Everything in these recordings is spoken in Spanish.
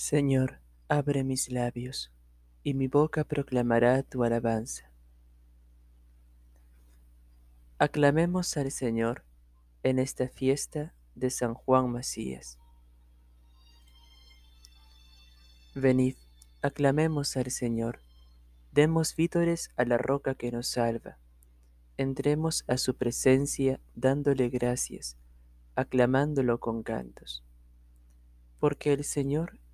Señor, abre mis labios, y mi boca proclamará tu alabanza. Aclamemos al Señor en esta fiesta de San Juan Macías. Venid, aclamemos al Señor, demos vítores a la roca que nos salva, entremos a su presencia dándole gracias, aclamándolo con cantos. Porque el Señor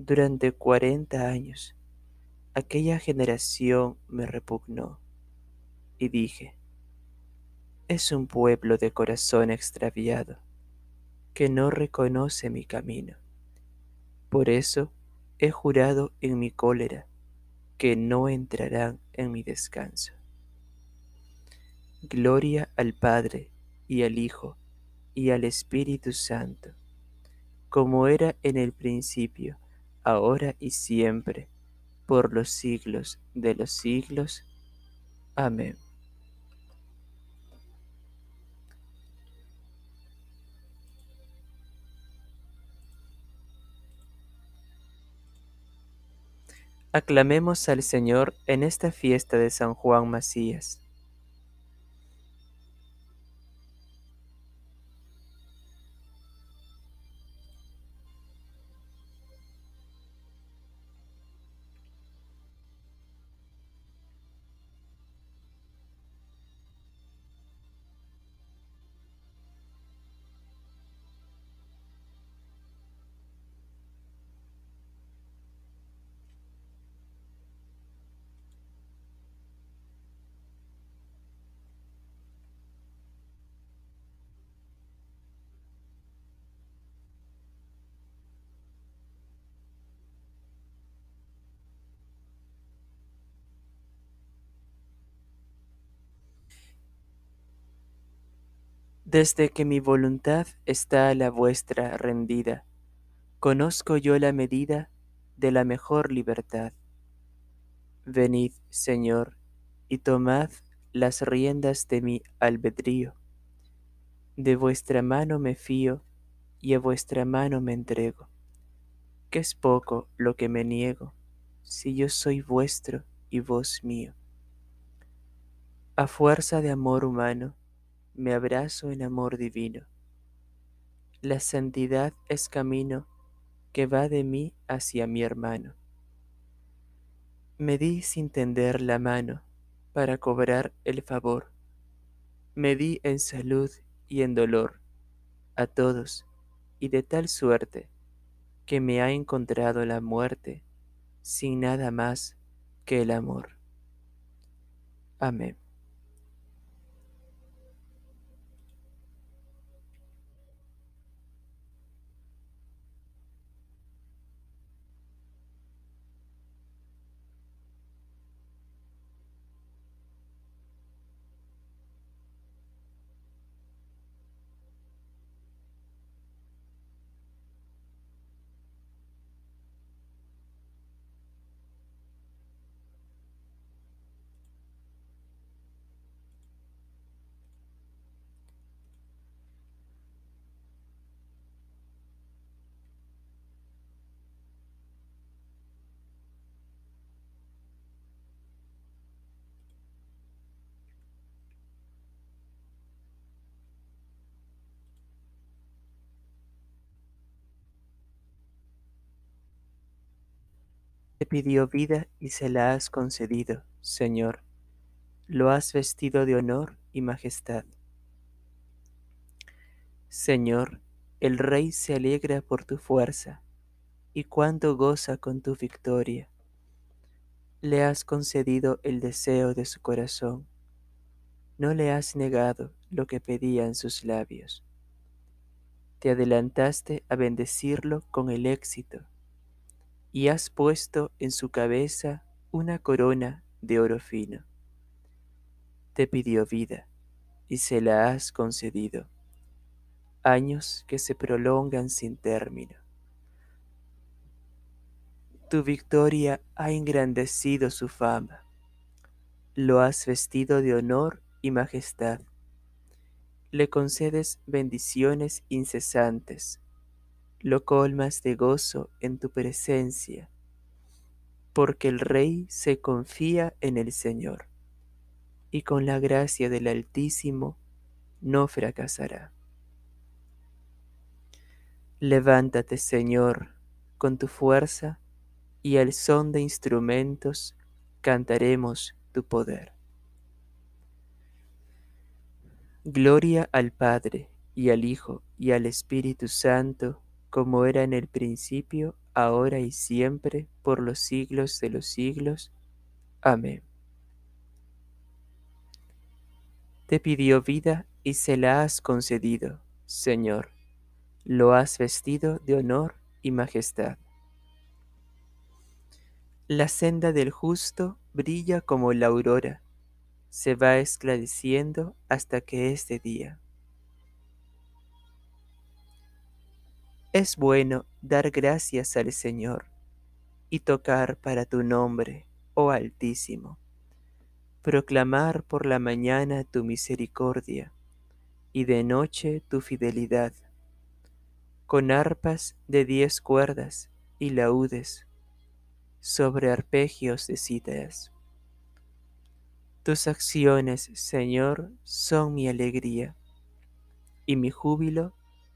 durante cuarenta años. Aquella generación me repugnó y dije, es un pueblo de corazón extraviado que no reconoce mi camino. Por eso he jurado en mi cólera que no entrarán en mi descanso. Gloria al Padre y al Hijo y al Espíritu Santo, como era en el principio, ahora y siempre, por los siglos de los siglos. Amén. Aclamemos al Señor en esta fiesta de San Juan Macías. Desde que mi voluntad está a la vuestra rendida, conozco yo la medida de la mejor libertad. Venid, Señor, y tomad las riendas de mi albedrío. De vuestra mano me fío y a vuestra mano me entrego. Que es poco lo que me niego, si yo soy vuestro y vos mío. A fuerza de amor humano, me abrazo en amor divino. La santidad es camino que va de mí hacia mi hermano. Me di sin tender la mano para cobrar el favor. Me di en salud y en dolor a todos y de tal suerte que me ha encontrado la muerte sin nada más que el amor. Amén. Te pidió vida y se la has concedido, Señor. Lo has vestido de honor y majestad. Señor, el Rey se alegra por tu fuerza, y cuánto goza con tu victoria. Le has concedido el deseo de su corazón, no le has negado lo que pedían sus labios. Te adelantaste a bendecirlo con el éxito, y has puesto en su cabeza una corona de oro fino. Te pidió vida, y se la has concedido años que se prolongan sin término. Tu victoria ha engrandecido su fama, lo has vestido de honor y majestad, le concedes bendiciones incesantes, lo colmas de gozo en tu presencia, porque el Rey se confía en el Señor, y con la gracia del Altísimo no fracasará. Levántate, Señor, con tu fuerza, y al son de instrumentos cantaremos tu poder. Gloria al Padre, y al Hijo, y al Espíritu Santo, como era en el principio, ahora y siempre, por los siglos de los siglos. Amén. Te pidió vida y se la has concedido, Señor lo has vestido de honor y majestad. La senda del justo brilla como la aurora, se va esclareciendo hasta que es de día. Es bueno dar gracias al Señor y tocar para tu nombre, oh Altísimo, proclamar por la mañana tu misericordia y de noche tu fidelidad con arpas de diez cuerdas y laúdes, sobre arpegios de cítaras. Tus acciones, Señor, son mi alegría, y mi júbilo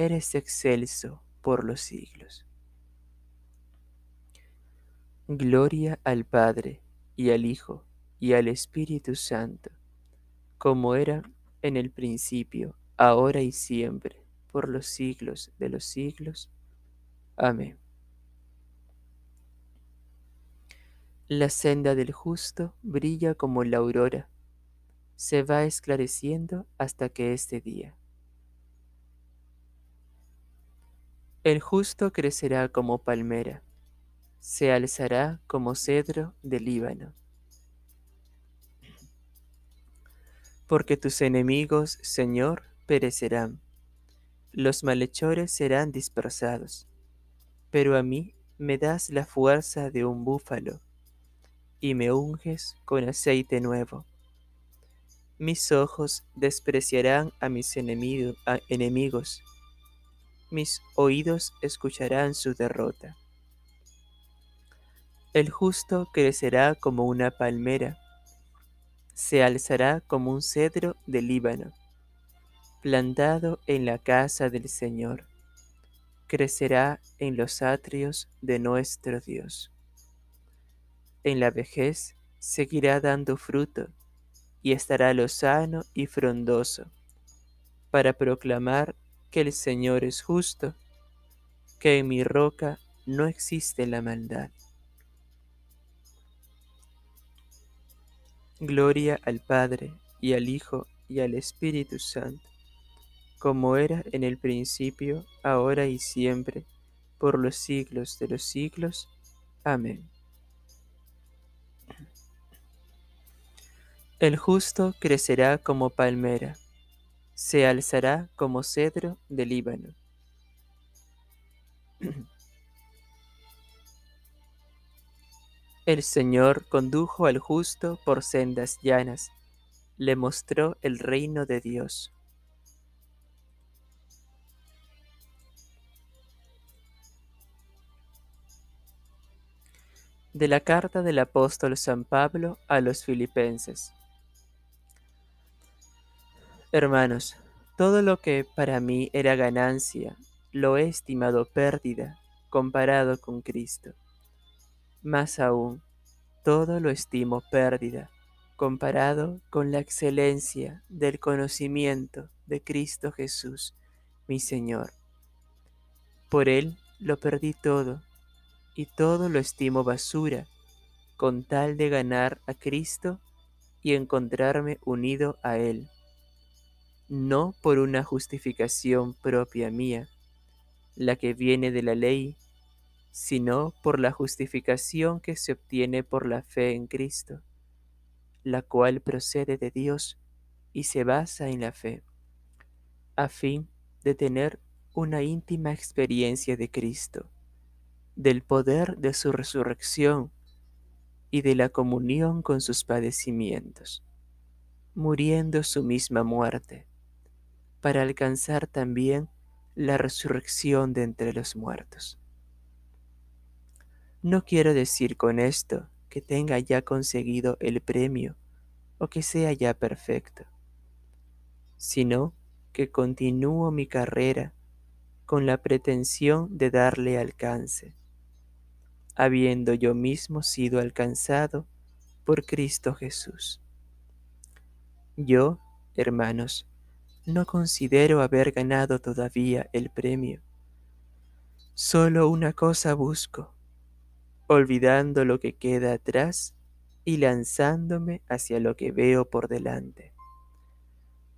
eres excelso por los siglos. Gloria al Padre, y al Hijo, y al Espíritu Santo, como era en el principio, ahora y siempre, por los siglos de los siglos. Amén. La senda del justo brilla como la aurora, se va esclareciendo hasta que este día. El justo crecerá como palmera, se alzará como cedro del Líbano. Porque tus enemigos, Señor, perecerán, los malhechores serán dispersados pero a mí me das la fuerza de un búfalo y me unges con aceite nuevo. Mis ojos despreciarán a mis enemigos, mis oídos escucharán su derrota. El justo crecerá como una palmera, se alzará como un cedro del Líbano, plantado en la casa del Señor crecerá en los atrios de nuestro Dios. En la vejez seguirá dando fruto y estará lozano y frondoso para proclamar que el Señor es justo, que en mi roca no existe la maldad. Gloria al Padre y al Hijo y al Espíritu Santo como era en el principio, ahora y siempre, por los siglos de los siglos. Amén. El justo crecerá como palmera, se alzará como cedro del Líbano. El Señor condujo al justo por sendas llanas, le mostró el reino de Dios. De la carta del apóstol San Pablo a los filipenses. Hermanos, todo lo que para mí era ganancia, lo he estimado pérdida comparado con Cristo. Más aún, todo lo estimo pérdida comparado con la excelencia del conocimiento de Cristo Jesús, mi Señor. Por Él lo perdí todo y todo lo estimo basura, con tal de ganar a Cristo y encontrarme unido a Él, no por una justificación propia mía, la que viene de la ley, sino por la justificación que se obtiene por la fe en Cristo, la cual procede de Dios y se basa en la fe, a fin de tener una íntima experiencia de Cristo del poder de su resurrección y de la comunión con sus padecimientos, muriendo su misma muerte, para alcanzar también la resurrección de entre los muertos. No quiero decir con esto que tenga ya conseguido el premio o que sea ya perfecto, sino que continúo mi carrera con la pretensión de darle alcance habiendo yo mismo sido alcanzado por Cristo Jesús. Yo, hermanos, no considero haber ganado todavía el premio. Solo una cosa busco, olvidando lo que queda atrás y lanzándome hacia lo que veo por delante.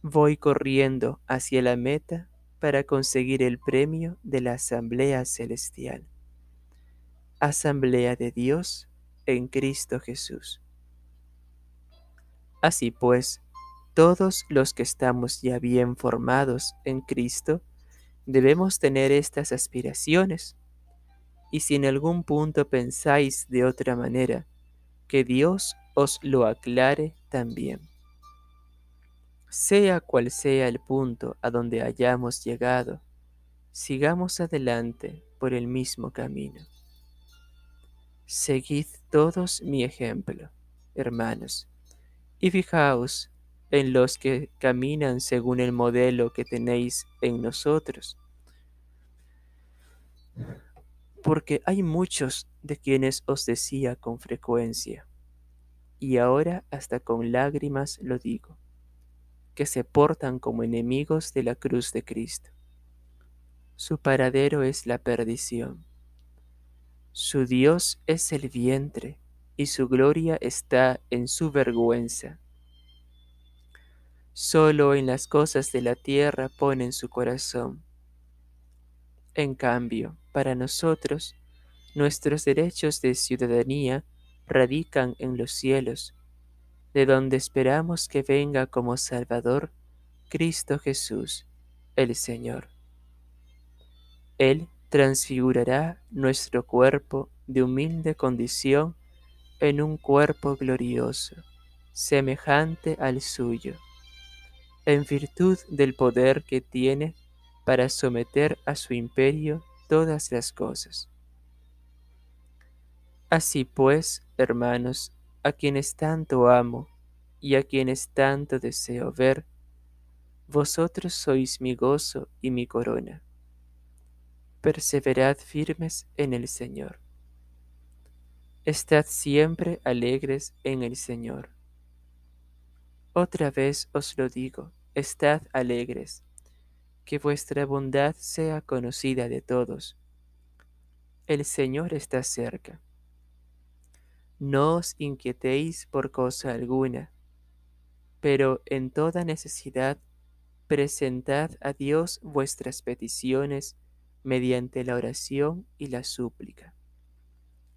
Voy corriendo hacia la meta para conseguir el premio de la Asamblea Celestial asamblea de Dios en Cristo Jesús. Así pues, todos los que estamos ya bien formados en Cristo, debemos tener estas aspiraciones. Y si en algún punto pensáis de otra manera, que Dios os lo aclare también. Sea cual sea el punto a donde hayamos llegado, sigamos adelante por el mismo camino. Seguid todos mi ejemplo, hermanos, y fijaos en los que caminan según el modelo que tenéis en nosotros. Porque hay muchos de quienes os decía con frecuencia, y ahora hasta con lágrimas lo digo, que se portan como enemigos de la cruz de Cristo. Su paradero es la perdición su Dios es el vientre, y su gloria está en su vergüenza. Solo en las cosas de la tierra ponen su corazón. En cambio, para nosotros, nuestros derechos de ciudadanía radican en los cielos, de donde esperamos que venga como Salvador Cristo Jesús, el Señor. Él transfigurará nuestro cuerpo de humilde condición en un cuerpo glorioso, semejante al suyo, en virtud del poder que tiene para someter a su imperio todas las cosas. Así pues, hermanos, a quienes tanto amo y a quienes tanto deseo ver, vosotros sois mi gozo y mi corona perseverad firmes en el Señor. Estad siempre alegres en el Señor. Otra vez os lo digo, estad alegres, que vuestra bondad sea conocida de todos. El Señor está cerca. No os inquietéis por cosa alguna, pero en toda necesidad presentad a Dios vuestras peticiones mediante la oración y la súplica,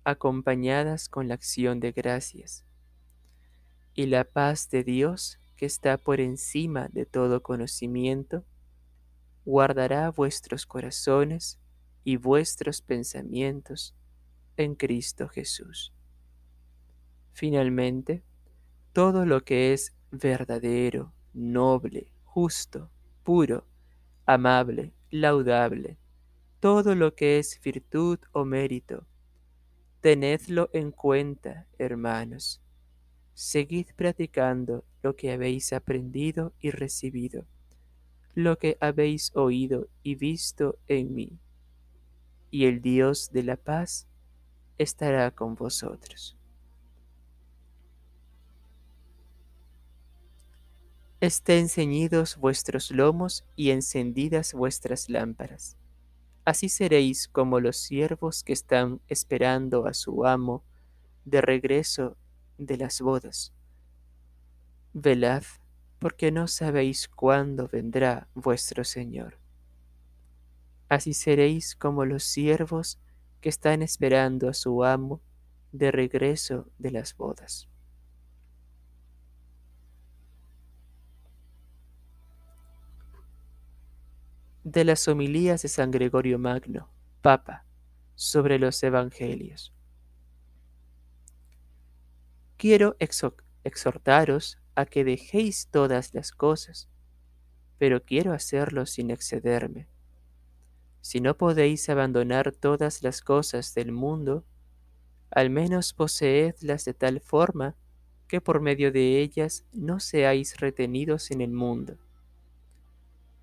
acompañadas con la acción de gracias. Y la paz de Dios, que está por encima de todo conocimiento, guardará vuestros corazones y vuestros pensamientos en Cristo Jesús. Finalmente, todo lo que es verdadero, noble, justo, puro, amable, laudable, todo lo que es virtud o mérito, tenedlo en cuenta, hermanos. Seguid practicando lo que habéis aprendido y recibido, lo que habéis oído y visto en mí, y el Dios de la paz estará con vosotros. Estén ceñidos vuestros lomos y encendidas vuestras lámparas. Así seréis como los siervos que están esperando a su amo de regreso de las bodas. Velad, porque no sabéis cuándo vendrá vuestro Señor. Así seréis como los siervos que están esperando a su amo de regreso de las bodas. de las homilías de San Gregorio Magno, Papa, sobre los Evangelios. Quiero exhortaros a que dejéis todas las cosas, pero quiero hacerlo sin excederme. Si no podéis abandonar todas las cosas del mundo, al menos poseedlas de tal forma que por medio de ellas no seáis retenidos en el mundo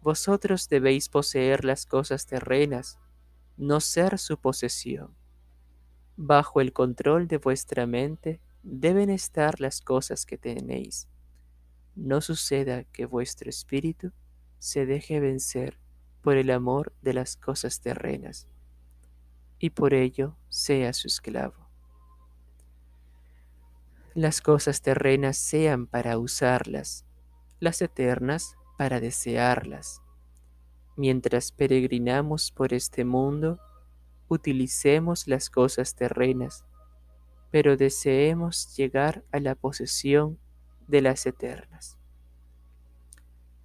vosotros debéis poseer las cosas terrenas, no ser su posesión. Bajo el control de vuestra mente deben estar las cosas que tenéis. No suceda que vuestro espíritu se deje vencer por el amor de las cosas terrenas, y por ello sea su esclavo. Las cosas terrenas sean para usarlas, las eternas para desearlas. Mientras peregrinamos por este mundo, utilicemos las cosas terrenas, pero deseemos llegar a la posesión de las eternas.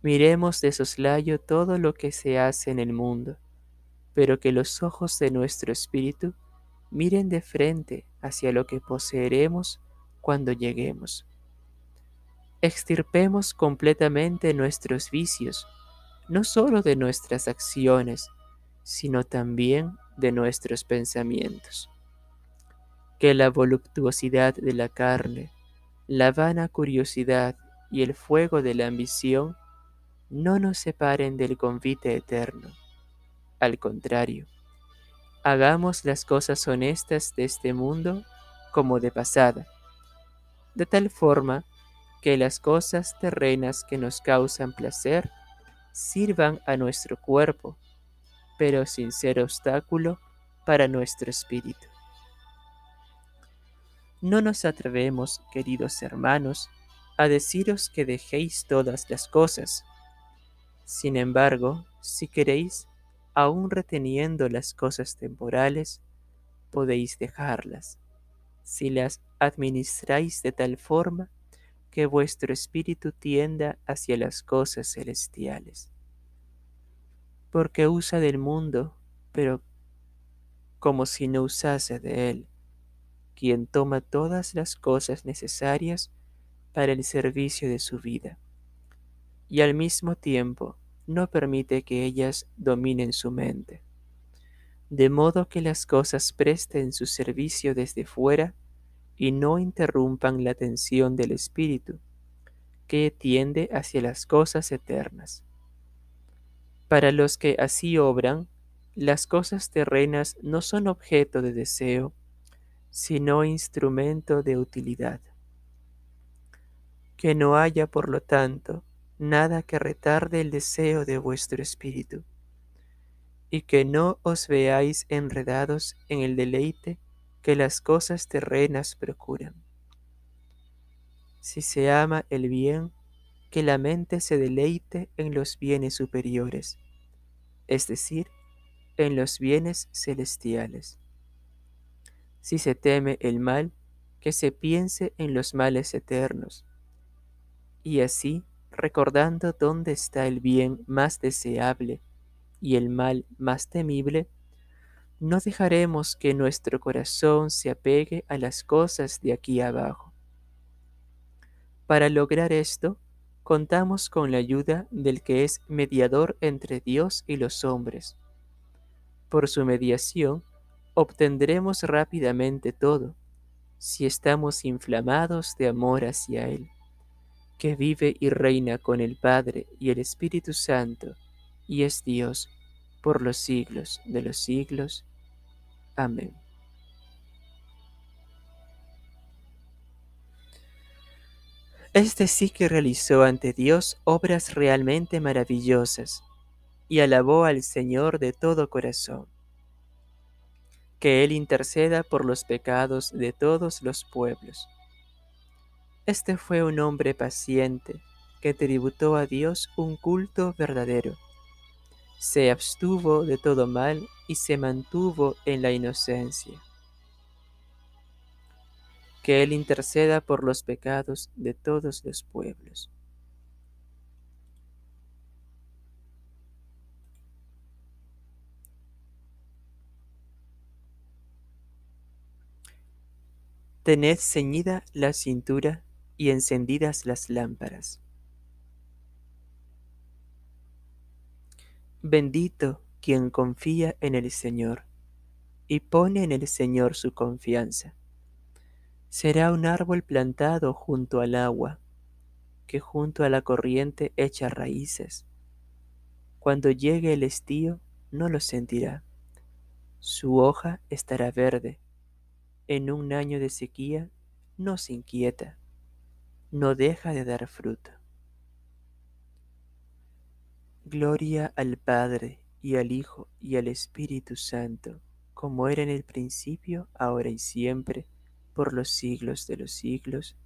Miremos de soslayo todo lo que se hace en el mundo, pero que los ojos de nuestro espíritu miren de frente hacia lo que poseeremos cuando lleguemos. Extirpemos completamente nuestros vicios, no solo de nuestras acciones, sino también de nuestros pensamientos. Que la voluptuosidad de la carne, la vana curiosidad y el fuego de la ambición no nos separen del convite eterno. Al contrario, hagamos las cosas honestas de este mundo como de pasada, de tal forma que las cosas terrenas que nos causan placer sirvan a nuestro cuerpo, pero sin ser obstáculo para nuestro espíritu. No nos atrevemos, queridos hermanos, a deciros que dejéis todas las cosas. Sin embargo, si queréis, aun reteniendo las cosas temporales, podéis dejarlas, si las administráis de tal forma que vuestro espíritu tienda hacia las cosas celestiales. Porque usa del mundo, pero como si no usase de él, quien toma todas las cosas necesarias para el servicio de su vida, y al mismo tiempo no permite que ellas dominen su mente, de modo que las cosas presten su servicio desde fuera y no interrumpan la atención del espíritu, que tiende hacia las cosas eternas. Para los que así obran, las cosas terrenas no son objeto de deseo, sino instrumento de utilidad. Que no haya, por lo tanto, nada que retarde el deseo de vuestro espíritu, y que no os veáis enredados en el deleite que las cosas terrenas procuran. Si se ama el bien, que la mente se deleite en los bienes superiores, es decir, en los bienes celestiales. Si se teme el mal, que se piense en los males eternos. Y así, recordando dónde está el bien más deseable y el mal más temible, no dejaremos que nuestro corazón se apegue a las cosas de aquí abajo, Para lograr esto, contamos con la ayuda del que es mediador entre Dios y los hombres. Por su mediación, obtendremos rápidamente todo, si estamos inflamados de amor hacia Él, que vive y reina con el Padre y el Espíritu Santo, y es Dios por los siglos de los siglos. Amén. Este sí que realizó ante Dios obras realmente maravillosas y alabó al Señor de todo corazón. Que Él interceda por los pecados de todos los pueblos. Este fue un hombre paciente que tributó a Dios un culto verdadero. Se abstuvo de todo mal y se mantuvo en la inocencia que Él interceda por los pecados de todos los pueblos. Tened ceñida la cintura y encendidas las lámparas. Bendito quien confía en el Señor y pone en el Señor su confianza será un árbol plantado junto al agua, que junto a la corriente echa raíces. Cuando llegue el estío, no lo sentirá. Su hoja estará verde. En un año de sequía, no se inquieta. No deja de dar fruto. Gloria al Padre y al Hijo y al Espíritu Santo, como era en el principio, ahora y siempre, por los siglos de los siglos.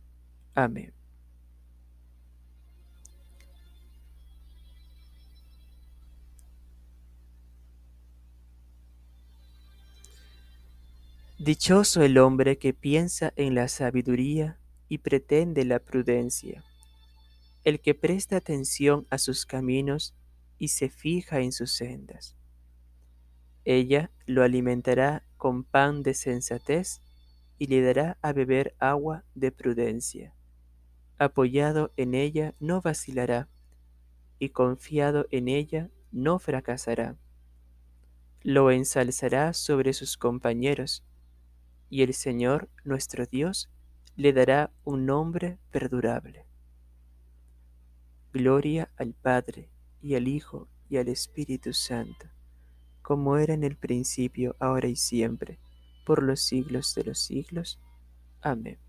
Amén. Dichoso el hombre que piensa en la sabiduría y pretende la prudencia, el que presta atención a sus caminos y se fija en sus sendas. Ella lo alimentará con pan de sensatez y le dará a beber agua de prudencia. Apoyado en ella no vacilará, y confiado en ella no fracasará. Lo ensalzará sobre sus compañeros, y el Señor nuestro Dios le dará un nombre perdurable. Gloria al Padre, y al Hijo, y al Espíritu Santo, como era en el principio, ahora y siempre por los siglos de los siglos. Amén.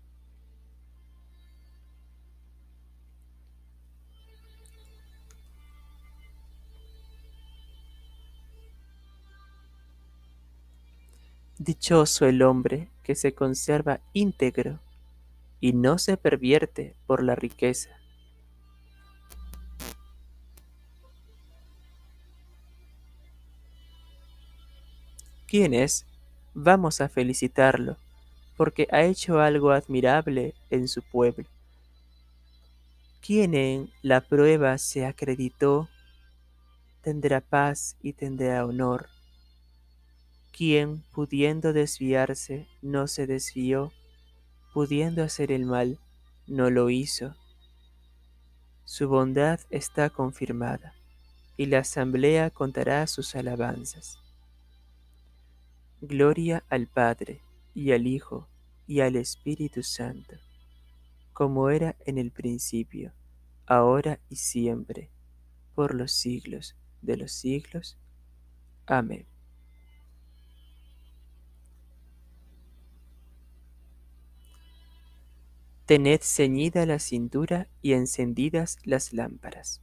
Dichoso el hombre que se conserva íntegro y no se pervierte por la riqueza. ¿Quién es Vamos a felicitarlo, porque ha hecho algo admirable en su pueblo. Quien en la prueba se acreditó, tendrá paz y tendrá honor. Quien, pudiendo desviarse, no se desvió, pudiendo hacer el mal, no lo hizo. Su bondad está confirmada, y la asamblea contará sus alabanzas. Gloria al Padre, y al Hijo, y al Espíritu Santo, como era en el principio, ahora y siempre, por los siglos de los siglos. Amén. Tened ceñida la cintura y encendidas las lámparas.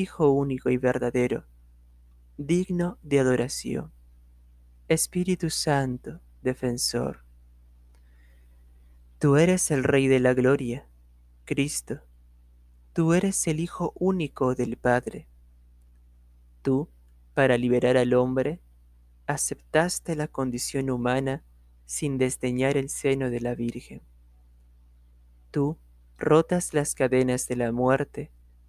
Hijo único y verdadero, digno de adoración. Espíritu Santo, defensor. Tú eres el Rey de la Gloria, Cristo. Tú eres el Hijo único del Padre. Tú, para liberar al hombre, aceptaste la condición humana sin desdeñar el seno de la Virgen. Tú, rotas las cadenas de la muerte,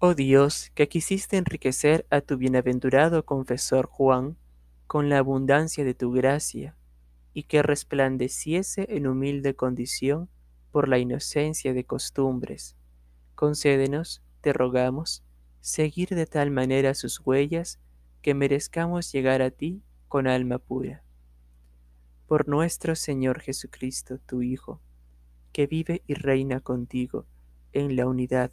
Oh Dios, que quisiste enriquecer a tu bienaventurado confesor Juan con la abundancia de tu gracia, y que resplandeciese en humilde condición por la inocencia de costumbres. Concédenos, te rogamos, seguir de tal manera sus huellas que merezcamos llegar a ti con alma pura. Por nuestro Señor Jesucristo, tu Hijo, que vive y reina contigo en la unidad